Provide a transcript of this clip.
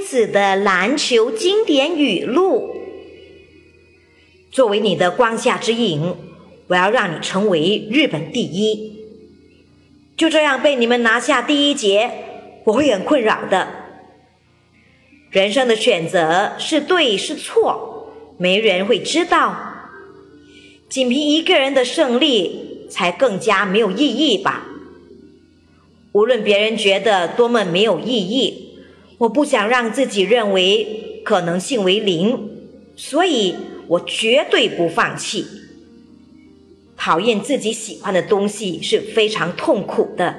子的篮球经典语录。作为你的光下之影，我要让你成为日本第一。就这样被你们拿下第一节，我会很困扰的。人生的选择是对是错，没人会知道。仅凭一个人的胜利，才更加没有意义吧。无论别人觉得多么没有意义，我不想让自己认为可能性为零，所以我绝对不放弃。讨厌自己喜欢的东西是非常痛苦的，